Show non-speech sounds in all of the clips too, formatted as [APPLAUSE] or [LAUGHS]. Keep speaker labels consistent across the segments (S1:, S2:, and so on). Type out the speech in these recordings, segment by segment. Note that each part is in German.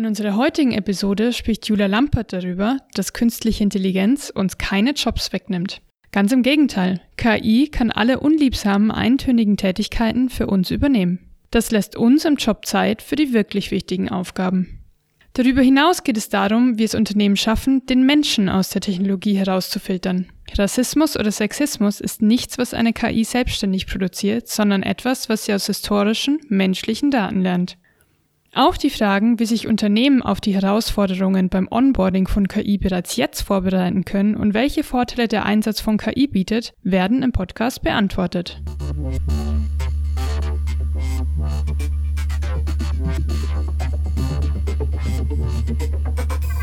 S1: In unserer heutigen Episode spricht Julia Lampert darüber, dass künstliche Intelligenz uns keine Jobs wegnimmt. Ganz im Gegenteil, KI kann alle unliebsamen eintönigen Tätigkeiten für uns übernehmen. Das lässt uns im Job Zeit für die wirklich wichtigen Aufgaben. Darüber hinaus geht es darum, wie es Unternehmen schaffen, den Menschen aus der Technologie herauszufiltern. Rassismus oder Sexismus ist nichts, was eine KI selbstständig produziert, sondern etwas, was sie aus historischen, menschlichen Daten lernt. Auch die Fragen, wie sich Unternehmen auf die Herausforderungen beim Onboarding von KI bereits jetzt vorbereiten können und welche Vorteile der Einsatz von KI bietet, werden im Podcast beantwortet.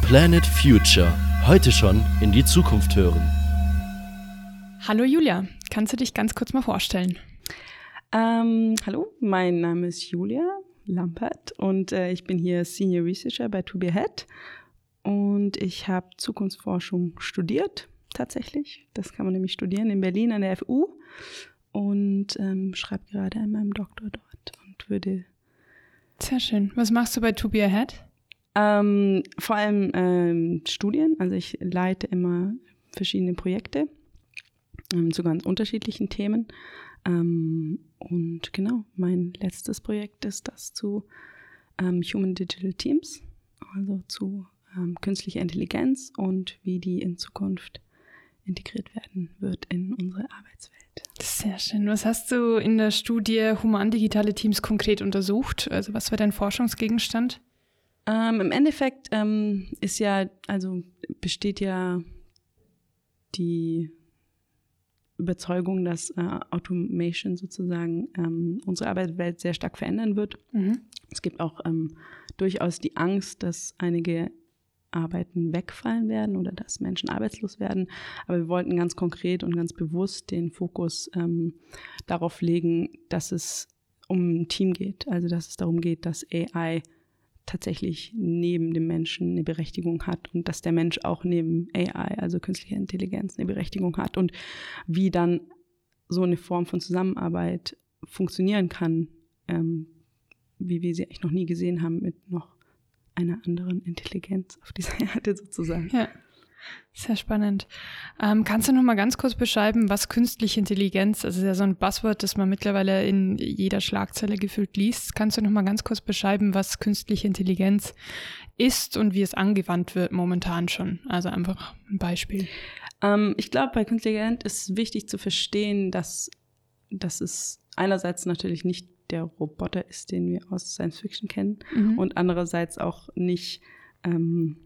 S2: Planet Future. Heute schon in die Zukunft hören.
S1: Hallo Julia, kannst du dich ganz kurz mal vorstellen?
S3: Ähm, hallo, mein Name ist Julia Lampert und äh, ich bin hier Senior Researcher bei To Be Ahead und ich habe Zukunftsforschung studiert, tatsächlich. Das kann man nämlich studieren in Berlin an der FU und ähm, schreibe gerade an meinem Doktor dort und würde.
S1: Sehr schön. Was machst du bei To Be Ahead?
S3: Ähm, vor allem ähm, Studien. Also ich leite immer verschiedene Projekte ähm, zu ganz unterschiedlichen Themen. Ähm, und genau, mein letztes Projekt ist das zu ähm, Human Digital Teams, also zu ähm, künstlicher Intelligenz und wie die in Zukunft integriert werden wird in unsere Arbeitswelt.
S1: Sehr schön. Was hast du in der Studie Human-Digitale Teams konkret untersucht? Also was war dein Forschungsgegenstand?
S3: Ähm, Im Endeffekt ähm, ist ja, also besteht ja die Überzeugung, dass äh, Automation sozusagen ähm, unsere Arbeitswelt sehr stark verändern wird. Mhm. Es gibt auch ähm, durchaus die Angst, dass einige Arbeiten wegfallen werden oder dass Menschen arbeitslos werden. Aber wir wollten ganz konkret und ganz bewusst den Fokus ähm, darauf legen, dass es um ein Team geht. Also dass es darum geht, dass AI tatsächlich neben dem Menschen eine Berechtigung hat und dass der Mensch auch neben AI, also künstlicher Intelligenz, eine Berechtigung hat und wie dann so eine Form von Zusammenarbeit funktionieren kann, ähm, wie wir sie eigentlich noch nie gesehen haben mit noch einer anderen Intelligenz auf dieser [LAUGHS] Erde sozusagen.
S1: Ja. Sehr spannend. Ähm, kannst du noch mal ganz kurz beschreiben, was künstliche Intelligenz, also ist ja so ein Buzzword, das man mittlerweile in jeder Schlagzeile gefühlt liest. Kannst du noch mal ganz kurz beschreiben, was künstliche Intelligenz ist und wie es angewandt wird momentan schon? Also einfach ein Beispiel.
S3: Ähm, ich glaube, bei künstlicher Intelligenz ist wichtig zu verstehen, dass, dass es einerseits natürlich nicht der Roboter ist, den wir aus Science Fiction kennen mhm. und andererseits auch nicht ähm,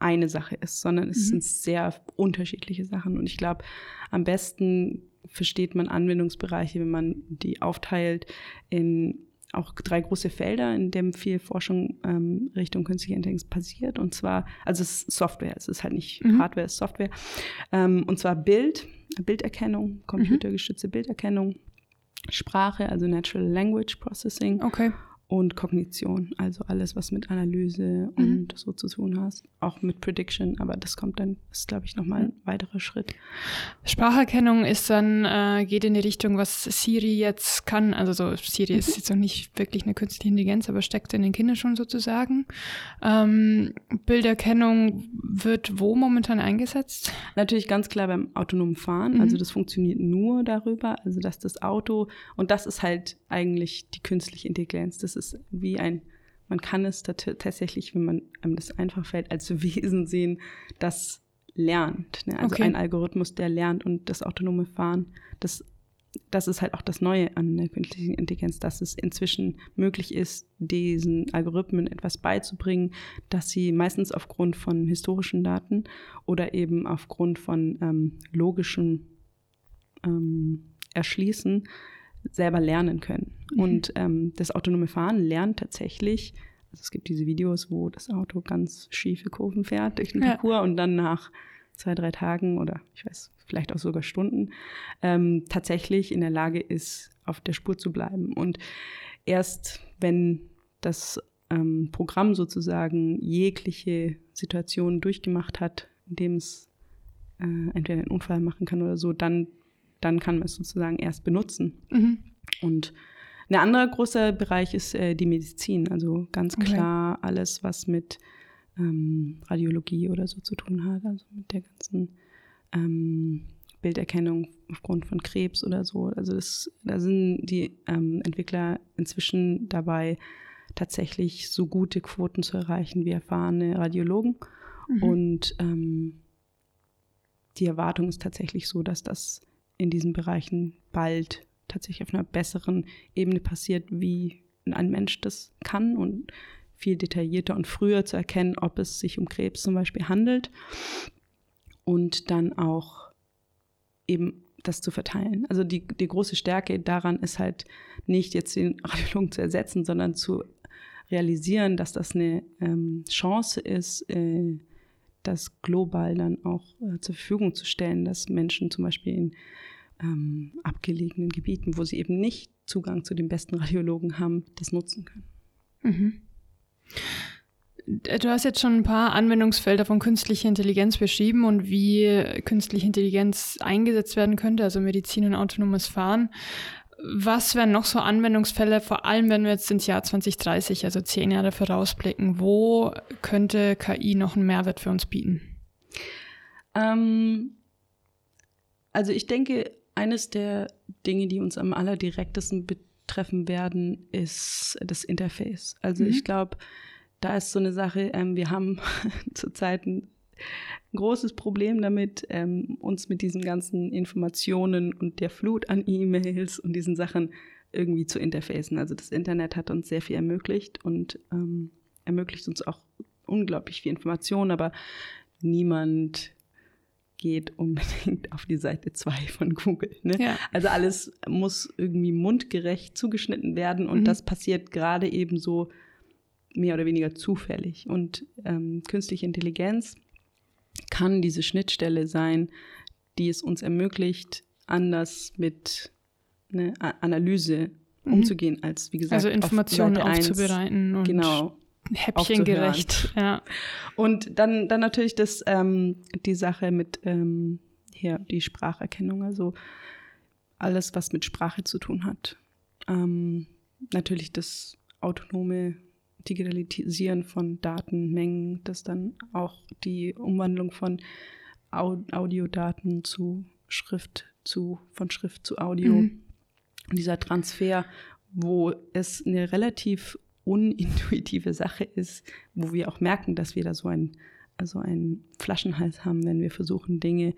S3: eine Sache ist, sondern es mhm. sind sehr unterschiedliche Sachen. Und ich glaube, am besten versteht man Anwendungsbereiche, wenn man die aufteilt in auch drei große Felder, in denen viel Forschung ähm, Richtung künstliche Intelligenz passiert. Und zwar, also es ist Software, es ist halt nicht mhm. Hardware, es ist Software. Ähm, und zwar Bild, Bilderkennung, computergestützte mhm. Bilderkennung, Sprache, also Natural Language Processing.
S1: Okay
S3: und Kognition, also alles, was mit Analyse mhm. und so zu tun hat, auch mit Prediction, aber das kommt dann, ist glaube ich nochmal ein weiterer Schritt.
S1: Spracherkennung ist dann, äh, geht in die Richtung, was Siri jetzt kann, also so, Siri ist jetzt noch nicht wirklich eine künstliche Intelligenz, aber steckt in den Kindern schon sozusagen. Ähm, Bilderkennung wird wo momentan eingesetzt?
S3: Natürlich ganz klar beim autonomen Fahren, mhm. also das funktioniert nur darüber, also dass das Auto, und das ist halt eigentlich die künstliche Intelligenz, das ist wie ein, man kann es tatsächlich, wenn man einem das einfach fällt, als [LAUGHS] Wesen sehen, das lernt. Ne? Also okay. ein Algorithmus, der lernt und das autonome Fahren, das, das ist halt auch das Neue an der künstlichen Intelligenz, dass es inzwischen möglich ist, diesen Algorithmen etwas beizubringen, dass sie meistens aufgrund von historischen Daten oder eben aufgrund von ähm, logischen ähm, Erschließen selber lernen können. Mhm. Und ähm, das autonome Fahren lernt tatsächlich, also es gibt diese Videos, wo das Auto ganz schiefe Kurven fährt durch den ja. Parcours und dann nach zwei, drei Tagen oder ich weiß, vielleicht auch sogar Stunden, ähm, tatsächlich in der Lage ist, auf der Spur zu bleiben. Und erst wenn das ähm, Programm sozusagen jegliche Situation durchgemacht hat, in dem es äh, entweder einen Unfall machen kann oder so, dann dann kann man es sozusagen erst benutzen. Mhm. Und Ein anderer großer Bereich ist äh, die Medizin, also ganz
S1: Okay.
S3: klar alles, was mit ähm, Radiologie oder so zu tun hat, also mit der ganzen ähm, Bilderkennung aufgrund von Krebs oder so. Also das, da sind die ähm, Entwickler inzwischen dabei, tatsächlich so gute Quoten zu erreichen wie erfahrene Radiologen.
S1: Mhm.
S3: Und ähm, die Erwartung ist tatsächlich so, dass das in diesen Bereichen bald tatsächlich auf einer besseren Ebene passiert, wie ein Mensch das kann und viel detaillierter und früher zu erkennen, ob es sich um Krebs zum Beispiel handelt und dann auch eben das zu verteilen. Also die, die große Stärke daran ist halt nicht jetzt den [LAUGHS] Radiologen zu ersetzen, sondern zu realisieren, dass das eine ähm, Chance ist, äh, das global dann auch äh, zur Verfügung zu stellen, dass Menschen zum Beispiel in ähm, abgelegenen Gebieten, wo sie eben nicht Zugang zu den besten Radiologen haben, das nutzen können.
S1: Mhm. Du hast jetzt schon ein paar Anwendungsfelder von künstlicher Intelligenz beschrieben und wie künstliche Intelligenz eingesetzt werden könnte, also Medizin und autonomes Fahren. Was wären noch so Anwendungsfälle, vor allem wenn wir jetzt ins Jahr 2030, also zehn Jahre vorausblicken? Wo könnte KI noch einen Mehrwert für uns bieten?
S3: Ähm, also ich denke, eines der Dinge, die uns am allerdirektesten betreffen werden, ist das Interface. Also
S1: Mhm.
S3: ich glaube, da ist so eine Sache, ähm, wir haben [LAUGHS] zurzeit ein großes Problem damit, ähm, uns mit diesen ganzen Informationen und der Flut an E-Mails und diesen Sachen irgendwie zu interfacen. Also das Internet hat uns sehr viel ermöglicht und ähm, ermöglicht uns auch unglaublich viel Information, aber niemand geht unbedingt auf die Seite 2 von Google. Ne?
S1: Ja.
S3: Also alles muss irgendwie mundgerecht zugeschnitten werden und
S1: Mhm.
S3: das passiert gerade eben so mehr oder weniger zufällig. Und ähm, künstliche Intelligenz kann diese Schnittstelle sein, die es uns ermöglicht, anders mit ne, A- Analyse
S1: Mhm.
S3: umzugehen, als wie gesagt.
S1: Also
S3: auf
S1: Informationen
S3: eins.
S1: aufzubereiten und
S3: Genau.
S1: häppchengerecht. Ja.
S3: Und dann, dann natürlich das, ähm, die Sache mit ähm, hier, die Spracherkennung, also alles, was mit Sprache zu tun hat. Ähm, natürlich das autonome Digitalisieren von Datenmengen, das dann auch die Umwandlung von Au Audiodaten zu Schrift zu, von Schrift zu Audio.
S1: Mhm.
S3: Dieser Transfer, wo es eine relativ unintuitive Sache ist, wo wir auch merken, dass wir da so ein also einen Flaschenhals haben, wenn wir versuchen, Dinge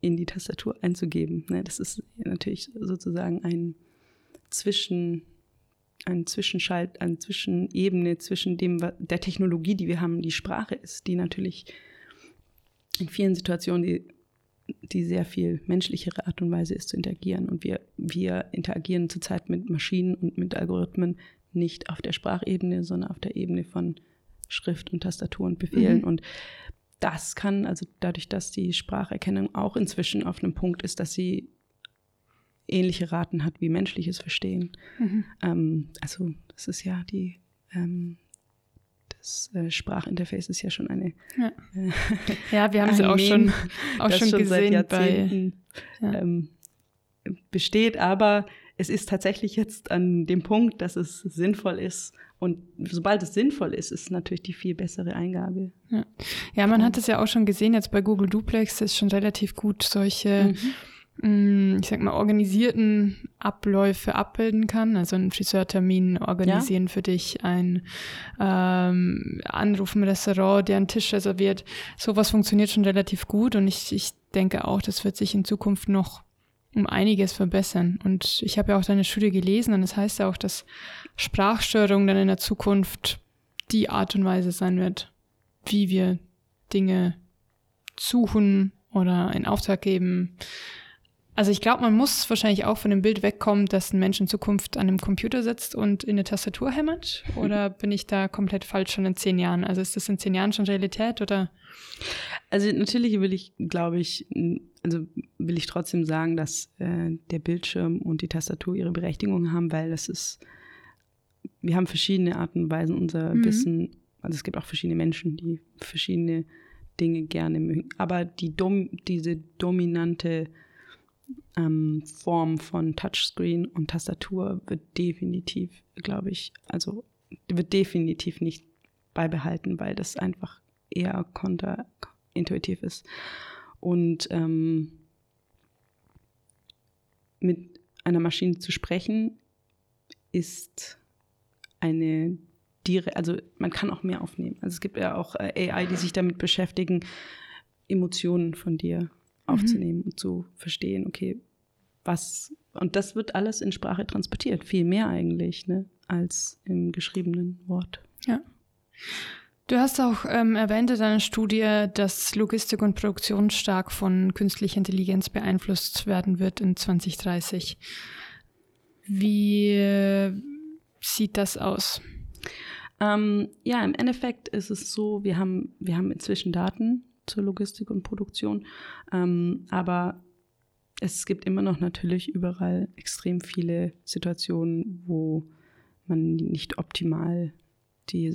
S3: in die Tastatur einzugeben. Ne, das ist natürlich sozusagen ein Zwischen, ein Zwischenschalt, eine Zwischenebene zwischen dem, der Technologie, die wir haben, die Sprache ist, die natürlich in vielen Situationen die, die sehr viel menschlichere Art und Weise ist zu interagieren. Und wir, wir interagieren zurzeit mit Maschinen und mit Algorithmen nicht auf der Sprachebene, sondern auf der Ebene von Schrift und Tastatur und Befehlen.
S1: Mhm.
S3: Und das kann, also dadurch, dass die Spracherkennung auch inzwischen auf einem Punkt ist, dass sie ähnliche Raten hat wie menschliches Verstehen.
S1: Mhm.
S3: Ähm, also das ist ja die, ähm, das äh, Sprachinterface ist ja schon eine
S1: Ja.
S3: äh, [LAUGHS]
S1: ja, wir haben sie auch schon, auch schon
S3: schon seit
S1: gesehen bei.
S3: Jahrzehnten
S1: Ja.
S3: ähm, besteht, aber es ist tatsächlich jetzt an dem Punkt, dass es sinnvoll ist. Und sobald es sinnvoll ist, ist es natürlich die viel bessere Eingabe.
S1: Ja, man hat es ja auch schon gesehen, jetzt bei Google Duplex ist schon relativ gut solche,
S3: Mhm.
S1: Mh, ich sag mal, organisierten Abläufe abbilden kann. Also einen Friseurtermin organisieren für dich, ein ähm, Anruf im Restaurant, der einen Tisch reserviert. Sowas funktioniert schon relativ gut und ich, ich denke auch, das wird sich in Zukunft noch um einiges verbessern. Und ich habe ja auch deine Studie gelesen und das heißt ja auch, dass Sprachstörung dann in der Zukunft die Art und Weise sein wird, wie wir Dinge suchen oder in Auftrag geben. Also ich glaube, man muss wahrscheinlich auch von dem Bild wegkommen, dass ein Mensch in Zukunft an einem Computer sitzt und in eine Tastatur hämmert. [LAUGHS] Oder bin ich da komplett falsch schon in zehn Jahren? Also ist das in zehn Jahren schon Realität oder?
S3: Also natürlich will ich, glaube ich, also will ich trotzdem sagen, dass äh, der Bildschirm und die Tastatur ihre Berechtigung haben, weil das ist, wir haben verschiedene Arten und Weisen unser
S1: Mhm.
S3: Wissen, also es gibt auch verschiedene Menschen, die verschiedene Dinge gerne mögen. Aber die dom diese dominante ähm, Form von Touchscreen und Tastatur wird definitiv, glaube ich, wird definitiv nicht beibehalten, weil das einfach eher konterintuitiv ist. Und ähm, mit einer Maschine zu sprechen ist eine also man kann auch mehr aufnehmen. Also es gibt ja auch äh, AI, die sich damit beschäftigen, Emotionen von dir aufzunehmen mhm. und zu verstehen, okay, was und das wird alles in Sprache transportiert, viel mehr eigentlich, ne, als im geschriebenen Wort.
S1: Ja. Du hast auch ähm, erwähnt in deiner Studie, dass Logistik und Produktion stark von künstlicher Intelligenz beeinflusst werden wird in 2030. Wie äh, sieht das aus?
S3: Ähm, ja, im Endeffekt ist es so, wir haben, wir haben inzwischen Daten zur Logistik und Produktion, ähm, aber es gibt immer noch natürlich überall extrem viele Situationen, wo man nicht optimal die,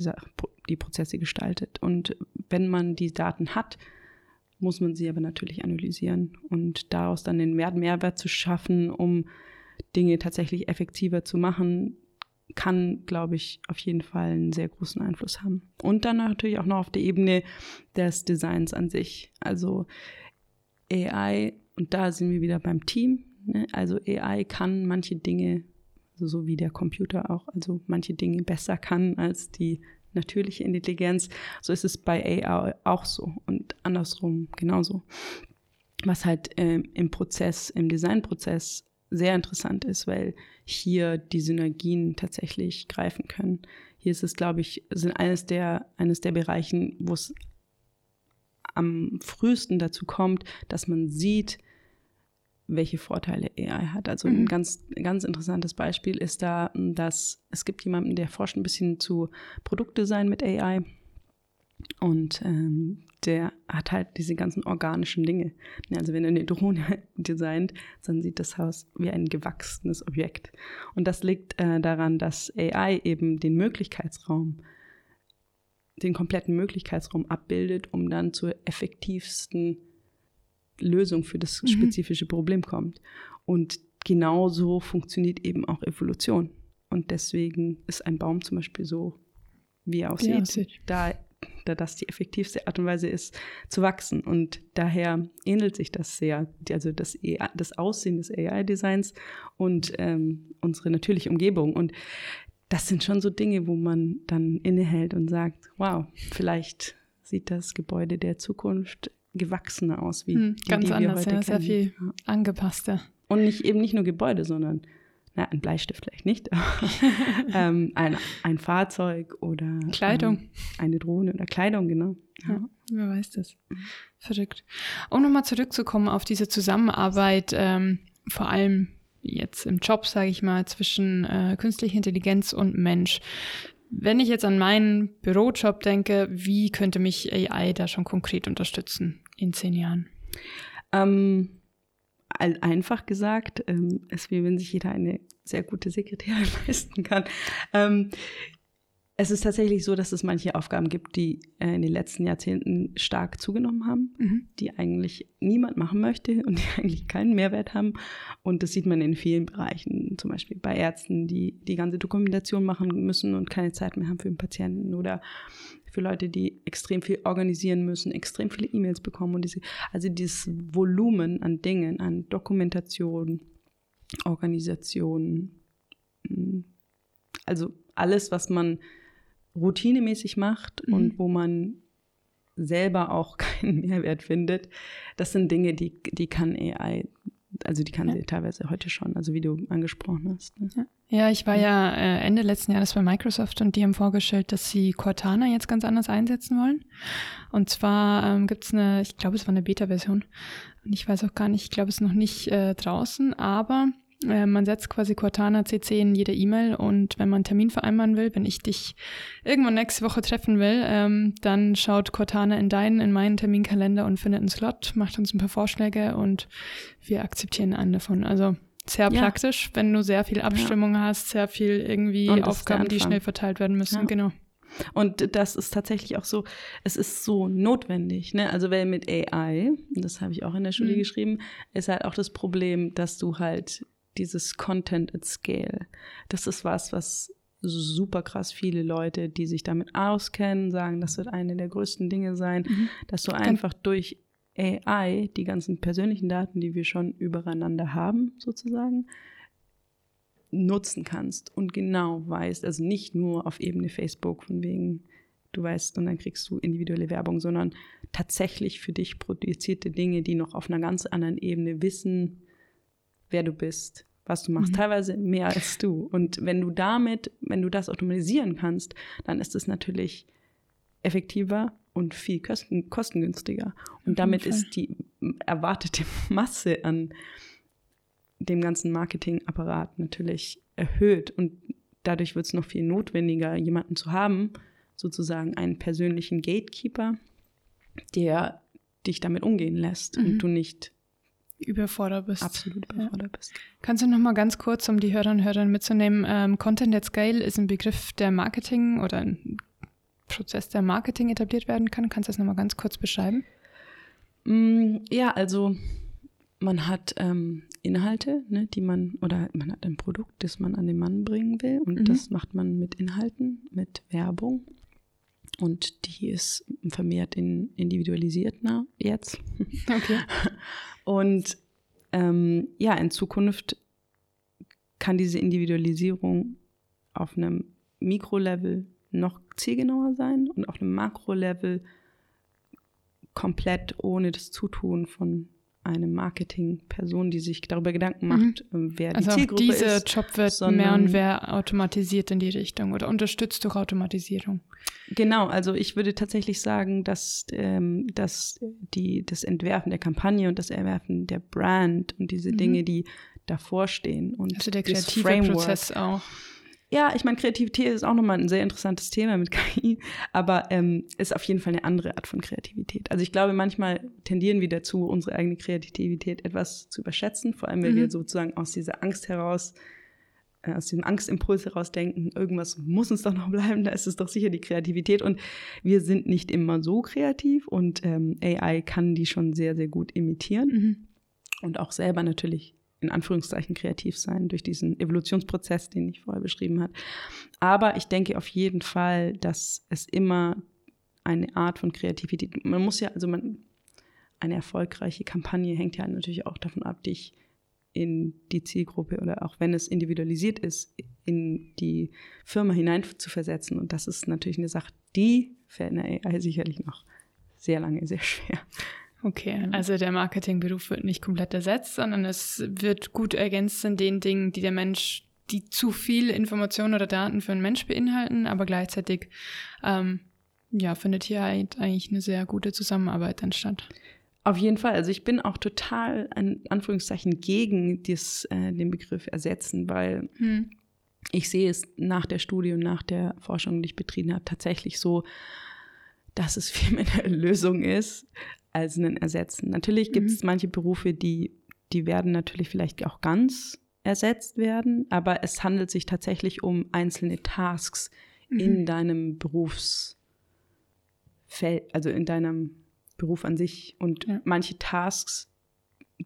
S3: die Prozesse gestaltet. Und wenn man die Daten hat, muss man sie aber natürlich analysieren und daraus dann den Mehrwert zu schaffen, um Dinge tatsächlich effektiver zu machen, kann, glaube ich, auf jeden Fall einen sehr großen Einfluss haben. Und dann natürlich auch noch auf der Ebene des Designs an sich. Also AI, und da sind wir wieder beim Team. Ne? Also AI kann manche Dinge, also so wie der Computer auch, also manche Dinge besser kann als die natürliche Intelligenz. So ist es bei AI auch so und andersrum genauso. Was halt ähm, im Prozess, im Designprozess sehr interessant ist, weil hier die Synergien tatsächlich greifen können. Hier ist es, glaube ich, sind eines der, eines der Bereichen, wo es am frühesten dazu kommt, dass man sieht, welche Vorteile AI hat. Also ein mhm. ganz, ganz interessantes Beispiel ist da, dass es gibt jemanden, der forscht ein bisschen zu Produktdesign mit AI und ähm, der hat halt diese ganzen organischen Dinge. Also wenn er eine Drohne [LAUGHS] designt, dann sieht das Haus wie ein gewachsenes Objekt. Und das liegt äh, daran, dass AI eben den Möglichkeitsraum, den kompletten Möglichkeitsraum abbildet, um dann zur effektivsten Lösung für das mhm. spezifische mhm. Problem kommt. Und genauso funktioniert eben auch Evolution. Und deswegen ist ein Baum zum Beispiel so, wie er aussieht. aussieht. Da da das die effektivste Art und Weise ist, zu wachsen. Und daher ähnelt sich das sehr, also das, AI, das Aussehen des AI-Designs und ähm, unsere natürliche Umgebung. Und das sind schon so Dinge, wo man dann innehält und sagt, wow, vielleicht sieht das Gebäude der Zukunft gewachsener aus, wie hm,
S1: ganz
S3: die,
S1: die anders, wir heute ja, sehr viel angepasster.
S3: Und nicht eben nicht nur Gebäude, sondern na, ein Bleistift vielleicht nicht, [LAUGHS] ähm, ein, ein Fahrzeug oder
S1: Kleidung.
S3: Ähm, eine Drohne oder Kleidung, genau.
S1: Ja, ja wer weiß das. Verrückt. Um nochmal zurückzukommen auf diese Zusammenarbeit, ähm, vor allem jetzt im Job, sage ich mal, zwischen äh, künstlicher Intelligenz und Mensch. Wenn ich jetzt an meinen Bürojob denke, wie könnte mich AI da schon konkret unterstützen in zehn Jahren?
S3: Ähm, einfach gesagt, ähm, ist wie wenn sich jeder eine sehr gute Sekretärin [LAUGHS] leisten kann. Ähm, es ist tatsächlich so, dass es manche Aufgaben gibt, die äh, in den letzten Jahrzehnten stark zugenommen haben, mhm. die eigentlich niemand machen möchte und die [LAUGHS] eigentlich keinen Mehrwert haben. Und das sieht man in vielen Bereichen, zum Beispiel bei Ärzten, die die ganze Dokumentation machen müssen und keine Zeit mehr haben für den Patienten oder für Leute, die extrem viel organisieren müssen, extrem viele E-Mails bekommen und diese, also dieses Volumen an Dingen, an Dokumentation, Organisation, hm, also alles, was man routinemäßig macht mhm. und wo man selber auch [LAUGHS] keinen Mehrwert findet, das sind Dinge, die, die kann AI, also die kann ja. sie teilweise heute schon, also wie du angesprochen hast.
S1: Ne? Ja. ja. ich war ja äh, Ende letzten Jahres bei Microsoft und die haben vorgestellt, dass sie Cortana jetzt ganz anders einsetzen wollen. Und zwar ähm, gibt es eine, ich glaube, es war eine Beta-Version. Und ich weiß auch gar nicht, ich glaube, es ist noch nicht äh, draußen, aber äh, man setzt quasi Cortana CC in jede E-Mail und wenn man einen Termin vereinbaren will, wenn ich dich irgendwann nächste Woche treffen will, ähm, dann schaut Cortana in deinen, in meinen Terminkalender und findet einen Slot, macht uns ein paar Vorschläge und wir akzeptieren einen davon. Also sehr ja. praktisch, wenn du sehr viel Abstimmung ja. hast, sehr viel irgendwie Aufgaben, die schnell verteilt werden müssen. Ja. Genau.
S3: Und das ist tatsächlich auch so, es ist so notwendig. Ne? Also weil mit AI, das habe ich auch in der Studie mhm. geschrieben, ist halt auch das Problem, dass du halt dieses Content at Scale, das ist was, was super krass viele Leute, die sich damit auskennen, sagen, das wird eine der größten Dinge sein, mhm. dass du einfach durch AI die ganzen persönlichen Daten, die wir schon übereinander haben, sozusagen, nutzen kannst und genau weißt, also nicht nur auf Ebene Facebook, von wegen, du weißt und dann kriegst du individuelle Werbung, sondern tatsächlich für dich produzierte Dinge, die noch auf einer ganz anderen Ebene wissen, wer du bist, was du machst, mhm. teilweise mehr als du. Und wenn du damit, wenn du das automatisieren kannst, dann ist es natürlich effektiver und viel kosten, kostengünstiger. Und damit ist die erwartete [LAUGHS] Masse an dem ganzen Marketingapparat natürlich erhöht. Und dadurch wird es noch viel notwendiger, jemanden zu haben, sozusagen einen persönlichen Gatekeeper, der dich damit umgehen lässt mhm. und du nicht
S1: überfordert bist.
S3: Absolut überfordert ja. bist.
S1: Kannst du noch mal ganz kurz, um die Hörer und Hörerinnen mitzunehmen, ähm, Content at Scale ist ein Begriff der Marketing oder ein Prozess der Marketing etabliert werden kann. Kannst du das noch mal ganz kurz beschreiben?
S3: Mm, ja, also man hat ähm, Inhalte, ne, die man, oder man hat ein Produkt, das man an den Mann bringen will und mhm. das macht man mit Inhalten, mit Werbung und die ist vermehrt in, individualisiert na, jetzt. [LAUGHS] Okay. Und ähm, ja, in Zukunft kann diese Individualisierung auf einem Mikrolevel noch zielgenauer sein und auf einem Makrolevel komplett ohne das Zutun von eine Marketingperson, die sich darüber Gedanken mhm. macht, mhm. wer
S1: also
S3: die Zielgruppe
S1: ist.
S3: Dieser
S1: Job wird mehr und mehr automatisiert in die Richtung oder unterstützt durch Automatisierung.
S3: Genau, also ich würde tatsächlich sagen, dass, ähm, dass die, das Entwerfen der Kampagne und das Entwerfen der Brand und diese mhm. Dinge, die davor stehen und
S1: also der kreative Prozess auch
S3: ja, ich meine, Kreativität ist auch nochmal ein sehr interessantes Thema mit [LAUGHS] KI, aber ähm, ist auf jeden Fall eine andere Art von Kreativität. Also ich glaube, manchmal tendieren wir dazu, unsere eigene Kreativität etwas zu überschätzen, vor allem wenn mhm. wir sozusagen aus dieser Angst heraus, äh, aus diesem Angstimpuls heraus denken, irgendwas muss uns doch noch bleiben, da ist es doch sicher die Kreativität. Und wir sind nicht immer so kreativ und ähm, AI kann die schon sehr, sehr gut imitieren. Mhm. Und auch selber natürlich in Anführungszeichen kreativ sein durch diesen Evolutionsprozess, den ich vorher beschrieben habe. Aber ich denke auf jeden Fall, dass es immer eine Art von Kreativität, man muss ja, also man, eine erfolgreiche Kampagne hängt ja natürlich auch davon ab, dich in die Zielgruppe oder auch wenn es individualisiert ist, in die Firma hinein zu versetzen. Und das ist natürlich eine Sache, die fällt in der AI sicherlich noch sehr lange sehr schwer.
S1: Okay, also der Marketingberuf wird nicht komplett ersetzt, sondern es wird gut ergänzt in den Dingen, die der Mensch, die zu viel Informationen oder Daten für einen Mensch beinhalten, aber gleichzeitig ähm, ja, findet hier halt eigentlich eine sehr gute Zusammenarbeit dann statt.
S3: Auf jeden Fall. Also ich bin auch total, in Anführungszeichen, gegen dies, äh, den Begriff ersetzen, weil hm. ich sehe es nach der Studie und nach der Forschung, die ich betrieben habe, tatsächlich so, dass es viel mehr eine Lösung ist als ein Ersetzen. Natürlich gibt es mhm. manche Berufe, die, die werden natürlich vielleicht auch ganz ersetzt werden, aber es handelt sich tatsächlich um einzelne Tasks mhm. in deinem Berufsfeld, also in deinem Beruf an sich. Und ja. manche Tasks,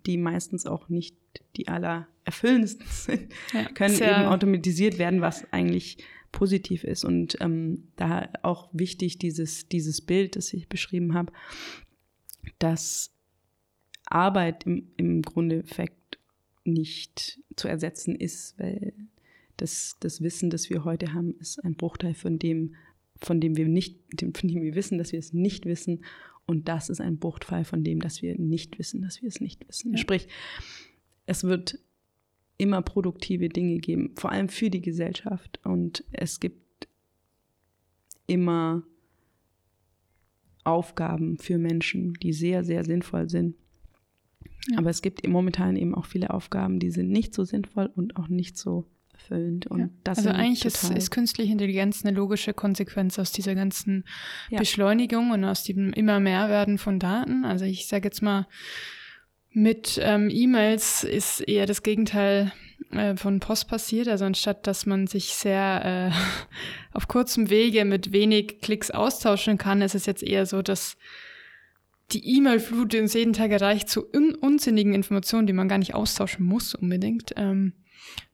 S3: die meistens auch nicht die allererfüllendsten [LAUGHS] sind, ja, können eben automatisiert werden, was eigentlich positiv ist. Und ähm, da auch wichtig dieses, dieses Bild, das ich beschrieben habe, dass Arbeit im, im Grunde Effekt nicht zu ersetzen ist, weil das, das Wissen, das wir heute haben, ist ein Bruchteil von dem, von dem wir nicht, von dem wir wissen, dass wir es nicht wissen. Und das ist ein Bruchteil von dem, dass wir nicht wissen, dass wir es nicht wissen. Ja. Sprich, es wird immer produktive Dinge geben, vor allem für die Gesellschaft. Und es gibt immer Aufgaben für Menschen, die sehr, sehr sinnvoll sind. Aber es gibt momentan eben auch viele Aufgaben, die sind nicht so sinnvoll und auch nicht so erfüllend. Und ja. das
S1: also eigentlich ist, ist, künstliche Intelligenz eine logische Konsequenz aus dieser ganzen ja. Beschleunigung und aus dem immer mehr werden von Daten. Also ich sage jetzt mal, mit ähm, E-Mails ist eher das Gegenteil äh, von Post passiert. Also anstatt dass man sich sehr äh, [LAUGHS] auf kurzem Wege mit wenig Klicks austauschen kann, ist es jetzt eher so, dass die E-Mail-Flut, die uns jeden Tag erreicht, zu un unsinnigen Informationen, die man gar nicht austauschen muss unbedingt, ähm,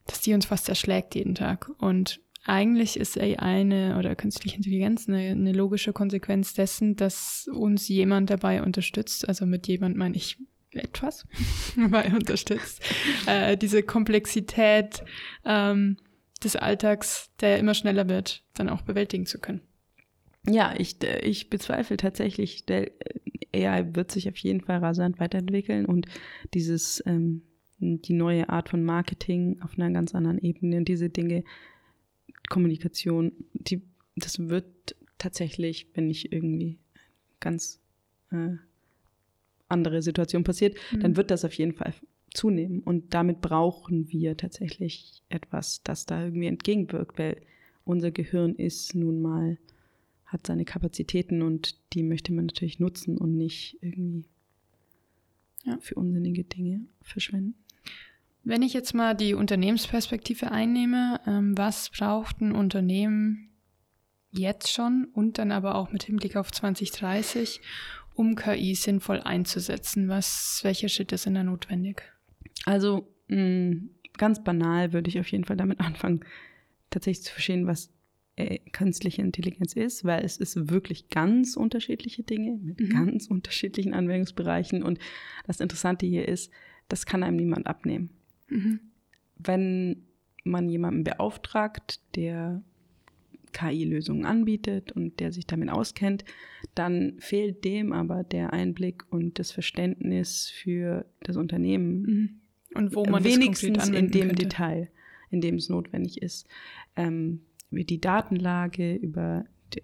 S1: dass die uns fast erschlägt jeden Tag. Und eigentlich ist AI eine oder künstliche Intelligenz eine, eine logische Konsequenz dessen, dass uns jemand dabei unterstützt. Also mit jemand meine ich etwas [LAUGHS] dabei unterstützt, äh, diese Komplexität ähm, des Alltags, der immer schneller wird, dann auch bewältigen zu können.
S3: Ja, ich, ich bezweifle tatsächlich, der AI wird sich auf jeden Fall rasant weiterentwickeln und dieses, ähm, die neue Art von Marketing auf einer ganz anderen Ebene und diese Dinge, Kommunikation, die, das wird tatsächlich, wenn nicht irgendwie ganz äh, andere Situation passiert, mhm. dann wird das auf jeden Fall zunehmen. Und damit brauchen wir tatsächlich etwas, das da irgendwie entgegenwirkt, weil unser Gehirn ist nun mal, hat seine Kapazitäten und die möchte man natürlich nutzen und nicht irgendwie ja. für unsinnige Dinge verschwenden.
S1: Wenn ich jetzt mal die Unternehmensperspektive einnehme, ähm, was braucht ein Unternehmen jetzt schon und dann aber auch mit Hinblick auf 2030, um KI sinnvoll einzusetzen? Was, welche Schritte sind da notwendig?
S3: Also mh, mm, ganz banal würde ich auf jeden Fall damit [LAUGHS] anfangen, tatsächlich zu verstehen, was äh, künstliche Intelligenz ist, weil es ist wirklich ganz unterschiedliche Dinge mit mhm. ganz unterschiedlichen Anwendungsbereichen. Und das Interessante hier ist, das kann einem niemand abnehmen. Mhm. Wenn man jemanden beauftragt, der KI-Lösungen anbietet und der sich damit auskennt, dann fehlt dem aber der Einblick und das Verständnis für das Unternehmen.
S1: Mhm. Und wo man
S3: wenigstens in dem
S1: könnte.
S3: Detail, in dem es notwendig ist, ähm, über die Datenlage, über die,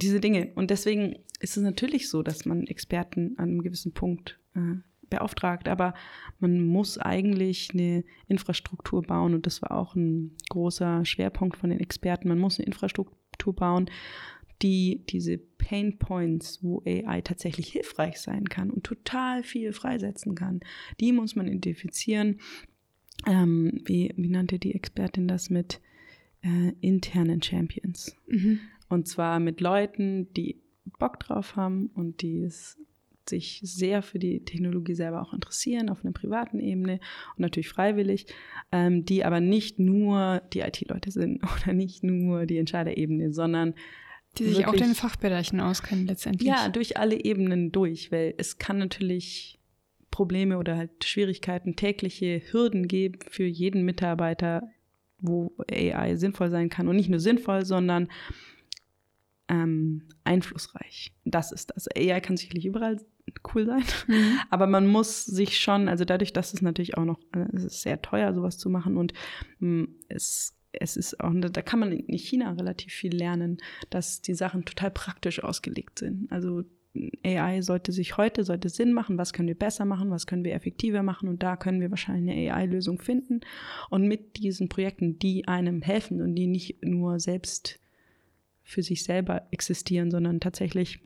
S3: diese Dinge. Und deswegen ist es natürlich so, dass man Experten an einem gewissen Punkt äh, beauftragt, aber man muss eigentlich eine Infrastruktur bauen und das war auch ein großer Schwerpunkt von den Experten. Man muss eine Infrastruktur bauen, die diese Pain Points, wo AI tatsächlich hilfreich sein kann und total viel freisetzen kann, die muss man identifizieren. Ähm, wie, wie nannte die Expertin das mit äh, internen Champions? Mhm. Und zwar mit Leuten, die Bock drauf haben und die es sich sehr für die Technologie selber auch interessieren, auf einer privaten Ebene und natürlich freiwillig, ähm, die aber nicht nur die IT-Leute sind [LAUGHS] oder nicht nur die Entscheiderebene, sondern
S1: die sich wirklich, auch den Fachbereichen auskennen letztendlich.
S3: Ja, durch alle Ebenen durch, weil es kann natürlich Probleme oder halt Schwierigkeiten, tägliche Hürden geben für jeden Mitarbeiter, wo AI sinnvoll sein kann und nicht nur sinnvoll, sondern ähm, einflussreich. Das ist das. AI kann sicherlich überall cool sein. Mhm. Aber man muss sich schon, also dadurch, dass es natürlich auch noch, es ist sehr teuer, sowas zu machen und mh, mm, es es ist auch, da kann man in China relativ viel lernen, dass die Sachen total praktisch ausgelegt sind. Also AI sollte sich heute, sollte Sinn machen, was können wir besser machen, was können wir effektiver machen und da können wir wahrscheinlich eine AI-Lösung finden. Und mit diesen Projekten, die einem helfen und die nicht nur selbst für sich selber existieren, sondern tatsächlich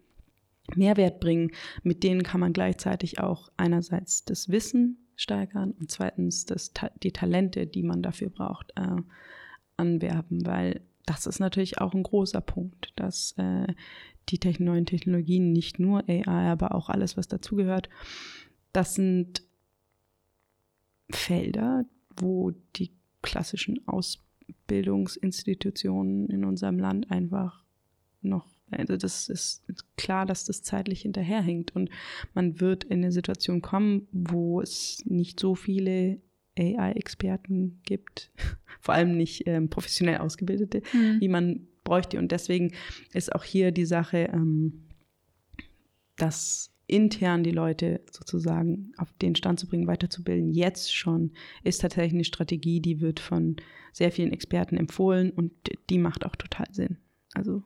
S3: Mehrwert bringen, mit denen kann man gleichzeitig auch einerseits das Wissen steigern und zweitens das, die Talente, die man dafür braucht, äh, anwerben, weil das ist natürlich auch ein großer Punkt, dass äh, die neuen Technologien, nicht nur AI, aber auch alles, was dazugehört, das sind Felder, wo die klassischen Ausbildungsinstitutionen in unserem Land einfach noch also das ist klar, dass das zeitlich hinterherhängt und man wird in eine Situation kommen, wo es nicht so viele AI-Experten gibt, [LAUGHS] vor allem nicht ähm, professionell ausgebildete, mhm. wie man bräuchte. Und deswegen ist auch hier die Sache, ähm, dass intern die Leute sozusagen auf den Stand zu bringen, weiterzubilden, jetzt schon, ist tatsächlich eine Strategie, die wird von sehr vielen Experten empfohlen und die macht auch total Sinn. Also.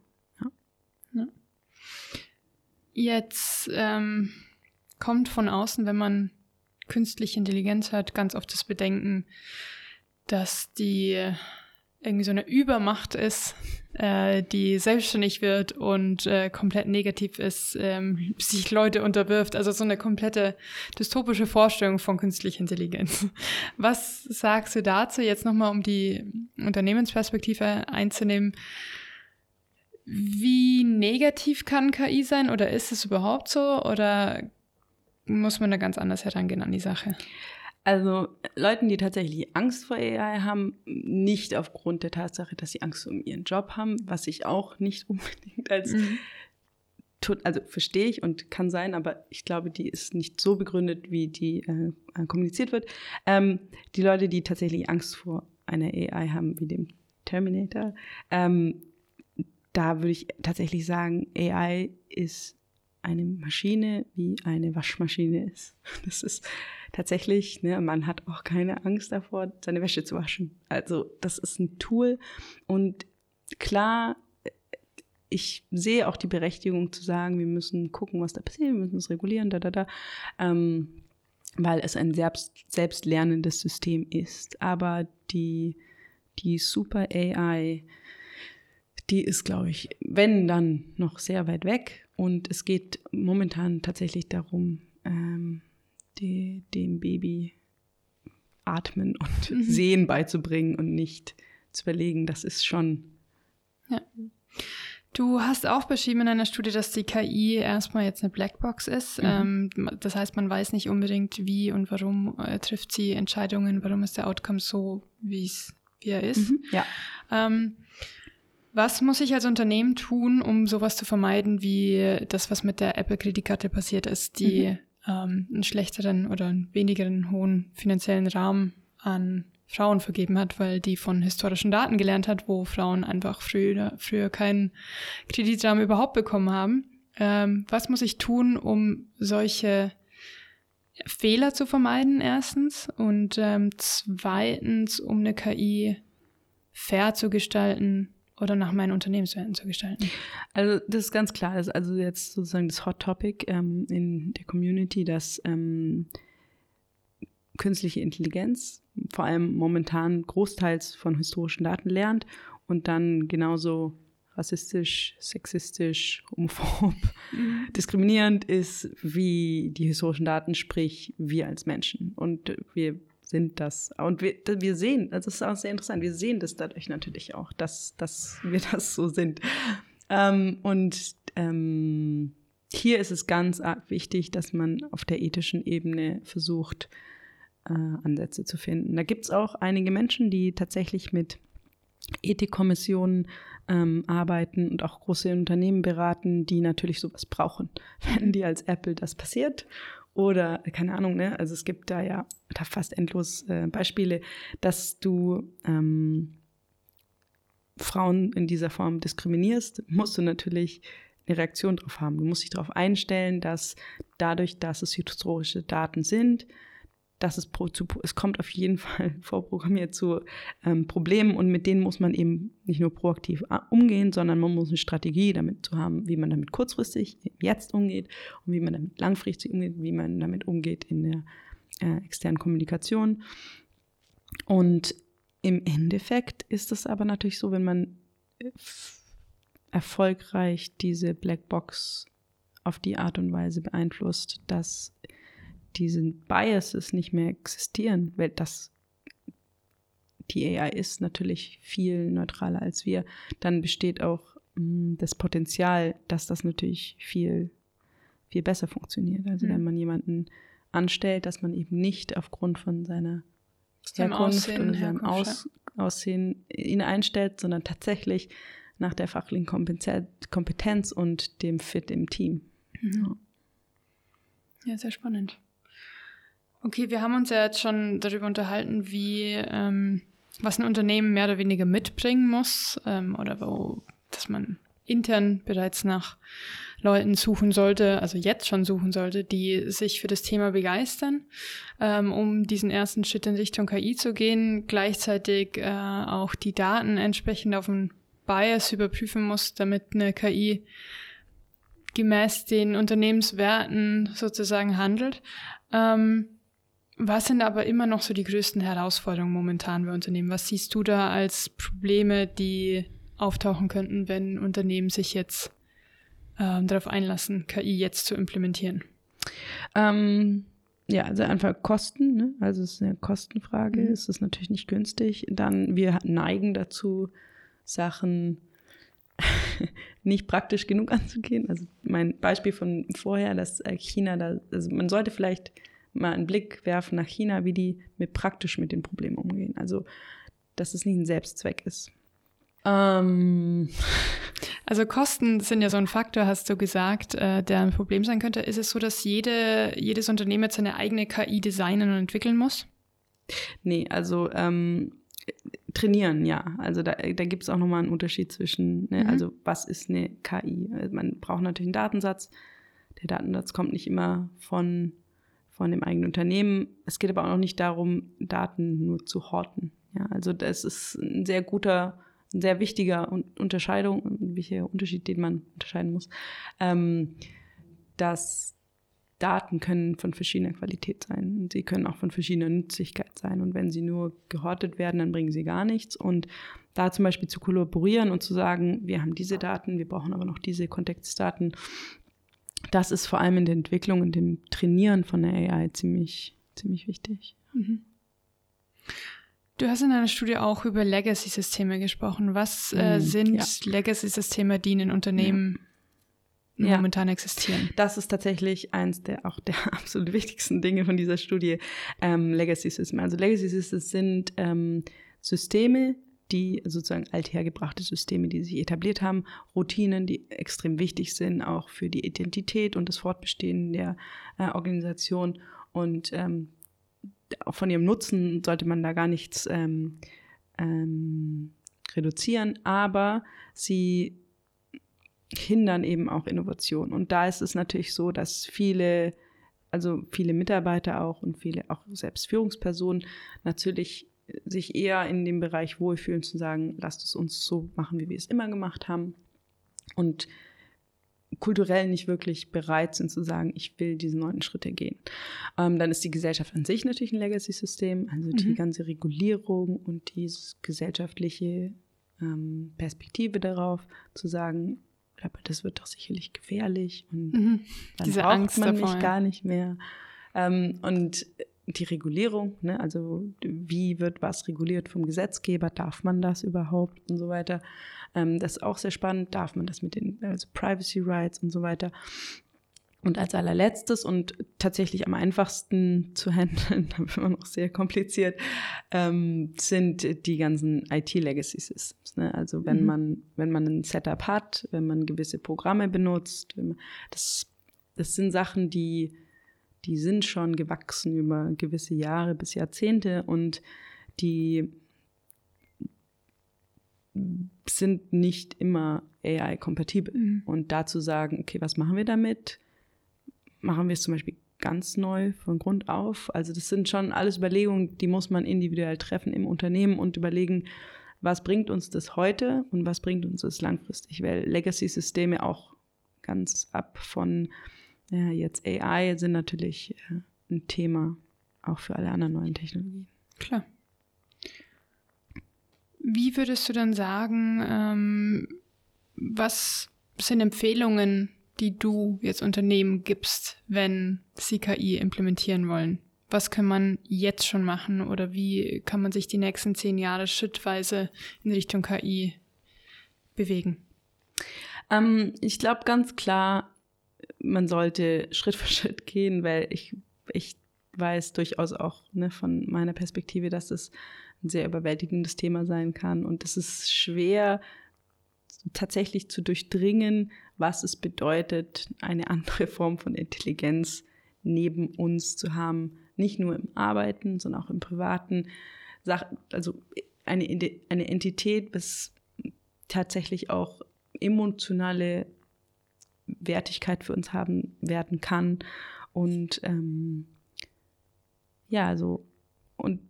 S1: Jetzt ähm, kommt von außen, wenn man künstliche Intelligenz hat, ganz oft das Bedenken, dass die irgendwie so eine Übermacht ist, äh, die selbstständig wird und äh, komplett negativ ist, ähm, sich Leute unterwirft. Also so eine komplette dystopische Vorstellung von künstlicher Intelligenz. [LAUGHS] Was sagst du dazu jetzt nochmal, um die Unternehmensperspektive einzunehmen? Wie negativ kann KI sein oder ist es überhaupt so oder muss man da ganz anders herangehen an die Sache?
S3: Also Leuten, die tatsächlich Angst vor AI haben, nicht aufgrund der Tatsache, dass sie Angst um ihren Job haben, was ich auch nicht [LAUGHS] unbedingt als mhm. also verstehe ich und kann sein, aber ich glaube, die ist nicht so begründet, wie die äh, kommuniziert wird. Ähm, die Leute, die tatsächlich Angst vor einer AI haben, wie dem Terminator, ähm, da würde ich tatsächlich sagen, AI ist eine Maschine, wie eine Waschmaschine ist. [LAUGHS] Das ist tatsächlich, ne, man hat auch keine Angst davor, seine Wäsche zu waschen. Also das ist ein Tool und klar, ich sehe auch die Berechtigung zu sagen, wir müssen gucken, was da passiert, wir müssen es regulieren, da, da, da, ähm, weil es ein selbst, selbstlernendes System ist. Aber die, die Super AI, die ist, glaube ich, wenn dann noch sehr weit weg. Und es geht momentan tatsächlich darum, ähm, die, dem Baby atmen und mhm. sehen beizubringen und nicht zu überlegen, das ist schon.
S1: Ja. Du hast auch beschrieben in einer Studie, dass die KI erstmal jetzt eine Blackbox ist. Mhm. Ähm, das heißt, man weiß nicht unbedingt, wie und warum äh, trifft sie Entscheidungen, warum ist der Outcome so, wie es wie er ist. Mhm.
S3: Ja.
S1: Ähm, was muss ich als Unternehmen tun, um sowas zu vermeiden, wie das, was mit der Apple-Kreditkarte passiert ist, die mhm. ähm, einen schlechteren oder einen wenigeren hohen finanziellen Rahmen an Frauen vergeben hat, weil die von historischen Daten gelernt hat, wo Frauen einfach früher, früher keinen Kreditrahmen überhaupt bekommen haben. Ähm, was muss ich tun, um solche Fehler zu vermeiden, erstens? Und ähm, zweitens, um eine KI fair zu gestalten, oder nach meinen Unternehmenswerten zu gestalten?
S3: Also das ist ganz klar, das ist also jetzt sozusagen das Hot Topic ähm, in der Community, dass ähm, künstliche Intelligenz vor allem momentan großteils von historischen Daten lernt und dann genauso rassistisch, sexistisch, homophob, [LAUGHS] diskriminierend ist wie die historischen Daten, sprich wir als Menschen. Und wir sind das. Und wir, wir sehen, das ist auch sehr interessant, wir sehen das dadurch natürlich auch, dass, dass wir [LAUGHS] das so sind. Ähm, und ähm, hier ist es ganz wichtig, dass man auf der ethischen Ebene versucht, äh, Ansätze zu finden. Da gibt es auch einige Menschen, die tatsächlich mit Ethikkommissionen ähm, arbeiten und auch große Unternehmen beraten, die natürlich sowas brauchen. [LAUGHS] Wenn die als Apple das passiert oder, keine Ahnung, ne? Also es gibt da ja da fast endlos äh, Beispiele, dass du ähm, Frauen in dieser Form diskriminierst, musst du natürlich eine Reaktion darauf haben. Du musst dich darauf einstellen, dass dadurch, dass es historische Daten sind, dass es, pro, zu, es kommt auf jeden [LAUGHS] Fall vorprogrammiert zu ähm, Problemen und mit denen muss man eben nicht nur proaktiv äh, umgehen, sondern man muss eine Strategie damit zu haben, wie man damit kurzfristig jetzt umgeht und wie man damit langfristig umgeht, wie man damit umgeht in der äh, externen Kommunikation. Und im Endeffekt ist es aber natürlich so, wenn man äh, erfolgreich diese Blackbox auf die Art und Weise beeinflusst, dass diese Biases nicht mehr existieren, weil das die AI ist natürlich viel neutraler als wir, dann besteht auch mh, mm, das Potenzial, dass das natürlich viel, viel besser funktioniert. Also mhm. wenn man jemanden anstellt, dass man eben nicht aufgrund von seiner Herkunft Aussehen, oder seinem Aus, Aussehen ihn einstellt, sondern tatsächlich nach der fachlichen Kompetenz und dem Fit im Team.
S1: Mhm. Ja, sehr spannend. Okay, wir haben uns ja jetzt schon darüber unterhalten, wie ähm, was ein Unternehmen mehr oder weniger mitbringen muss ähm, oder wo, dass man intern bereits nach Leuten suchen sollte, also jetzt schon suchen sollte, die sich für das Thema begeistern, ähm, um diesen ersten Schritt in Richtung KI zu gehen, gleichzeitig äh, auch die Daten entsprechend auf den Bias überprüfen muss, damit eine KI gemäß den Unternehmenswerten sozusagen handelt. Ähm, was sind aber immer noch so die größten Herausforderungen momentan bei Unternehmen? Was siehst du da als Probleme, die auftauchen könnten, wenn Unternehmen sich jetzt ähm, darauf einlassen, KI jetzt zu implementieren?
S3: Ähm, ja, also einfach Kosten, ne? also es ist eine Kostenfrage,
S1: Mhm.
S3: es ist natürlich nicht günstig. Dann, wir neigen dazu, Sachen [LAUGHS] nicht praktisch genug anzugehen. Also mein Beispiel von vorher, dass äh, China da, also man sollte vielleicht mal einen Blick werfen nach China, wie die mit praktisch mit den Problemen umgehen. Also, dass es nicht ein Selbstzweck ist. Ähm, [LAUGHS]
S1: Also Kosten sind ja so ein Faktor, hast du gesagt, äh, der ein Problem sein könnte. Ist es so, dass jede, jedes Unternehmen jetzt seine eigene KI designen und entwickeln muss?
S3: Nee, also ähm, trainieren, ja. Also da, da gibt es auch nochmal einen Unterschied zwischen, ne,
S1: Mhm.
S3: also was ist eine KI? Man braucht natürlich einen Datensatz. Der Datensatz kommt nicht immer von, von dem eigenen Unternehmen. Es geht aber auch noch nicht darum, Daten nur zu horten. Ja, also das ist ein sehr guter, ein sehr wichtiger Un- Unterscheidung, wichtiger Unterschied, den man unterscheiden muss. Ähm, dass Daten können von verschiedener Qualität sein. Sie können auch von verschiedener Nützlichkeit sein. Und wenn sie nur gehortet werden, dann bringen sie gar nichts. Und da zum Beispiel zu kollaborieren und zu sagen, wir haben diese Daten, wir brauchen aber noch diese Kontextdaten, das ist vor allem in der Entwicklung und dem Trainieren von der AI ziemlich, ziemlich wichtig.
S1: Du hast in deiner Studie auch über Legacy-Systeme gesprochen. Was äh,
S3: Mhm,
S1: sind
S3: ja.
S1: Legacy-Systeme, die in den Unternehmen
S3: Ja.
S1: momentan existieren?
S3: Das ist tatsächlich eins der auch der [LAUGHS] absolut wichtigsten Dinge von dieser Studie, ähm, Legacy Systeme. Also Legacy Systems sind ähm, Systeme, die sozusagen althergebrachte Systeme, die sich etabliert haben, Routinen, die extrem wichtig sind, auch für die Identität und das Fortbestehen der äh, Organisation. Und ähm, auch von ihrem Nutzen sollte man da gar nichts ähm, ähm, reduzieren, aber sie hindern eben auch Innovation. Und da ist es natürlich so, dass viele, also viele Mitarbeiter auch und viele auch selbst Führungspersonen natürlich sich eher in dem Bereich wohlfühlen zu sagen, lasst es uns so machen, wie wir es immer gemacht haben. Und kulturell nicht wirklich bereit sind zu sagen, ich will diese neuen Schritte gehen. Ähm, dann ist die Gesellschaft an sich natürlich ein Legacy-System, also die
S1: Mhm.
S3: ganze Regulierung und diese gesellschaftliche ähm, Perspektive darauf, zu sagen, aber das wird doch sicherlich gefährlich und
S1: Mhm.
S3: dann
S1: Diese
S3: braucht
S1: Angst
S3: man
S1: davor,
S3: mich
S1: ja.
S3: gar nicht mehr. Ähm, und die Regulierung, ne, also wie wird was reguliert vom Gesetzgeber, darf man das überhaupt und so weiter. Ähm, das ist auch sehr spannend, darf man das mit den also Privacy Rights und so weiter. Und als allerletztes und tatsächlich am einfachsten zu handeln, aber immer noch sehr kompliziert, ähm, sind die ganzen IT-Legacy-Systems. Ne? Also wenn
S1: Mhm.
S3: man, wenn man ein Setup hat, wenn man gewisse Programme benutzt, man, das, das sind Sachen, die, die sind schon gewachsen über gewisse Jahre bis Jahrzehnte und die sind nicht immer AI-kompatibel.
S1: Mhm.
S3: Und dazu sagen, okay, was machen wir damit? Machen wir es zum Beispiel ganz neu von Grund auf? Also das sind schon alles Überlegungen, die muss man individuell treffen im Unternehmen und überlegen, was bringt uns das heute und was bringt uns das langfristig? Weil Legacy-Systeme auch ganz ab von ja, jetzt AI sind natürlich äh, ein Thema auch für alle anderen neuen Technologien.
S1: Klar. Wie würdest du dann sagen, ähm, was sind Empfehlungen, die du jetzt Unternehmen gibst, wenn sie KI implementieren wollen? Was kann man jetzt schon machen oder wie kann man sich die nächsten zehn Jahre schrittweise in Richtung KI bewegen?
S3: Ähm, ich glaube ganz klar, man sollte Schritt für [LAUGHS] Schritt gehen, weil ich, ich weiß durchaus auch ne, von meiner Perspektive, dass es ein sehr überwältigendes Thema sein kann. Und es ist schwer tatsächlich zu durchdringen, was es bedeutet, eine andere [LAUGHS] Form von Intelligenz neben uns zu haben. Nicht nur im Arbeiten, sondern auch im Privaten. Also eine, eine Entität, was tatsächlich auch emotionale Wertigkeit für uns haben werden kann. Und ähm, ja, also, und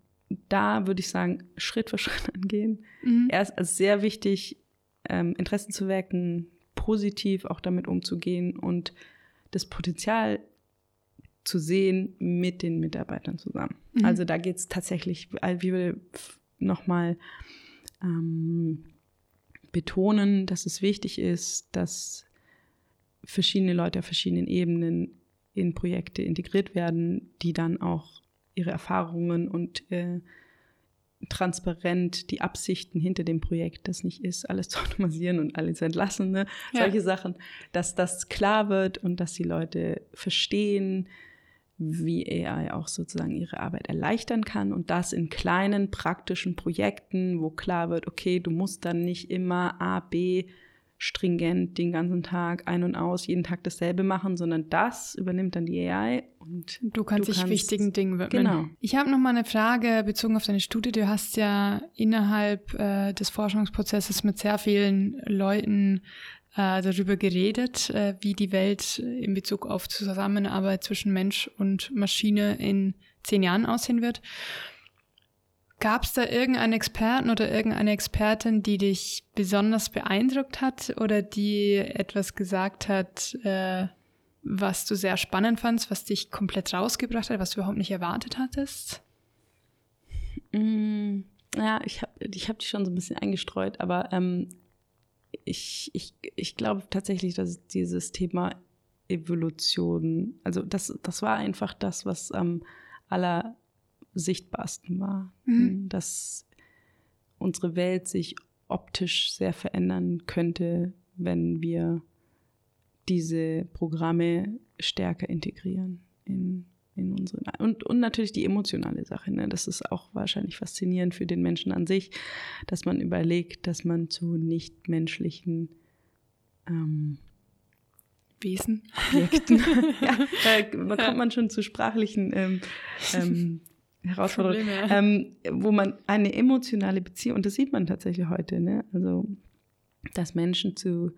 S3: da würde ich sagen, Schritt für Schritt [LAUGHS] angehen.
S1: Mhm.
S3: Erst als sehr wichtig, ähm, Interessen zu wecken, positiv auch damit umzugehen und das Potenzial zu sehen mit den Mitarbeitern zusammen.
S1: Mhm.
S3: Also da geht es tatsächlich, wie wir nochmal ähm, betonen, dass es wichtig ist, dass verschiedene Leute auf verschiedenen Ebenen in Projekte integriert werden, die dann auch ihre Erfahrungen und äh, transparent die Absichten hinter dem Projekt, das nicht ist, alles [LAUGHS] zu automatisieren und alles zu entlassen, ne? Ja. solche Sachen, dass das klar wird und dass die Leute verstehen, wie AI auch sozusagen ihre Arbeit erleichtern kann und das in kleinen praktischen Projekten, wo klar wird, okay, du musst dann nicht immer A, B stringent den ganzen Tag ein und aus, jeden Tag dasselbe machen, sondern das übernimmt dann die AI und
S1: du kannst du dich kannst, wichtigen Dingen widmen. Genau. Ich habe noch mal eine Frage bezogen auf deine Studie. Du hast ja innerhalb äh, des Forschungsprozesses mit sehr vielen Leuten äh, darüber geredet, äh, wie die Welt in Bezug auf Zusammenarbeit zwischen Mensch und Maschine in zehn Jahren aussehen wird. Gab es da irgendeinen Experten oder irgendeine Expertin, die dich besonders beeindruckt hat oder die etwas gesagt hat, äh, was du sehr spannend fandst, was dich komplett rausgebracht hat, was du überhaupt nicht erwartet hattest?
S3: Mm, ja, ich habe ich hab die schon so ein bisschen eingestreut, aber ähm, ich, ich, ich glaube tatsächlich, dass dieses Thema Evolution, also das, das war einfach das, was am aller sichtbarsten war. Mhm. Dass unsere Welt sich optisch sehr verändern könnte, wenn wir diese Programme stärker integrieren in, in unsere und, und natürlich die emotionale Sache. Ne? Das ist auch wahrscheinlich faszinierend für den Menschen an sich, dass man überlegt, dass man zu nichtmenschlichen ähm,
S1: Wesen,
S3: Objekten, [LAUGHS] ja, da kommt man schon zu sprachlichen ähm, ähm, Herausforderung, [LAUGHS] ähm, wo man eine emotionale Beziehung, und das sieht man tatsächlich heute, ne? also dass Menschen zu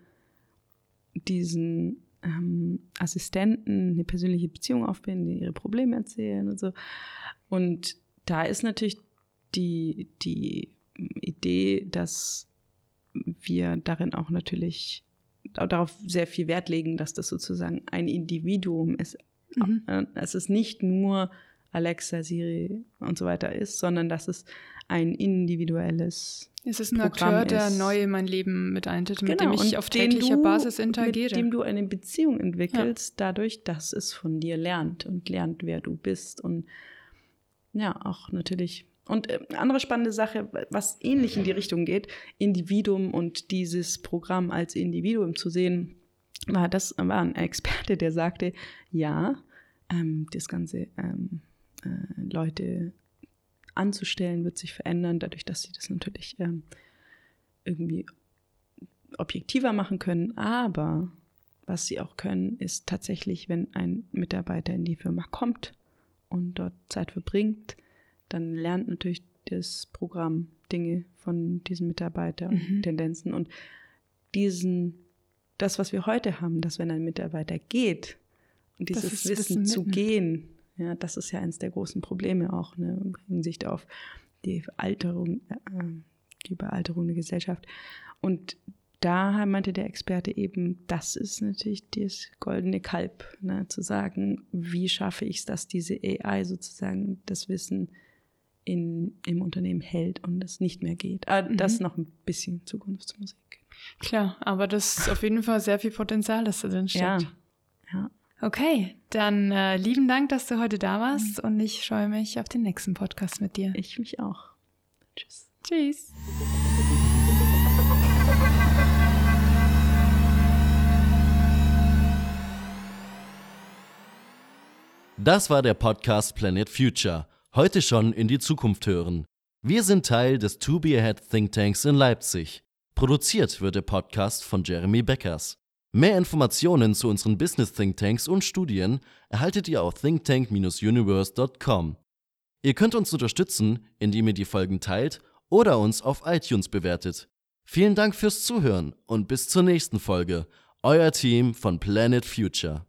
S3: diesen ähm, Assistenten eine persönliche Beziehung aufbauen, die ihre Probleme erzählen und so. Und da ist natürlich die, die Idee, dass wir darin auch natürlich darauf sehr viel Wert legen, dass das sozusagen ein Individuum ist. Mhm. Äh, es ist nicht nur Alexa, Siri und so weiter ist, sondern dass es ein individuelles
S1: es ist ein Programm Akteur, der neu in mein Leben mit eintritt, mit genau, dem ich auf täglicher du, Basis interagiere.
S3: Mit dem du eine Beziehung entwickelst, ja. dadurch, dass es von dir lernt und lernt, wer du bist. Und ja, auch natürlich. Und äh, andere spannende Sache, was ähnlich in die Richtung geht, Individuum und dieses Programm als Individuum zu sehen, war das war ein Experte, der sagte, ja, ähm, das ganze ähm, äh, Leute anzustellen, wird sich verändern, dadurch, dass sie das natürlich ähm, irgendwie objektiver machen können. Aber was sie auch können, ist tatsächlich, wenn ein Mitarbeiter in die Firma kommt und dort Zeit verbringt, dann lernt natürlich das Programm Dinge von diesem Mitarbeiter und mhm. Tendenzen. Und diesen, das, was wir heute haben, dass wenn ein Mitarbeiter geht und dieses Wissen, Wissen zu gehen, ja, das ist ja eines der großen Probleme auch ne, in Hinsicht auf die Alterung, äh, die Überalterung der Gesellschaft. Und da meinte der Experte eben, das ist natürlich das goldene Kalb, ne, zu sagen, wie schaffe ich es, dass diese AI sozusagen das Wissen in, im Unternehmen hält und es nicht mehr geht. Aber mhm. das noch ein bisschen Zukunftsmusik.
S1: Klar, aber das ist auf jeden Fall sehr viel Potenzial, das da drin steckt.
S3: Ja, ja.
S1: Okay, dann äh, lieben Dank, dass du heute da warst mhm. und ich freue mich auf den nächsten Podcast mit dir.
S3: Ich mich auch. Tschüss.
S1: Tschüss.
S2: Das war der Podcast Planet Future. Heute schon in die Zukunft hören. Wir sind Teil des To Be Ahead Think Tanks in Leipzig. Produziert wird der Podcast von Jeremy Beckers. Mehr Informationen zu unseren Business Thinktanks und Studien erhaltet ihr auf thinktank-universe.com. Ihr könnt uns unterstützen, indem ihr die Folgen teilt oder uns auf iTunes bewertet. Vielen Dank fürs Zuhören und bis zur nächsten Folge. Euer Team von Planet Future.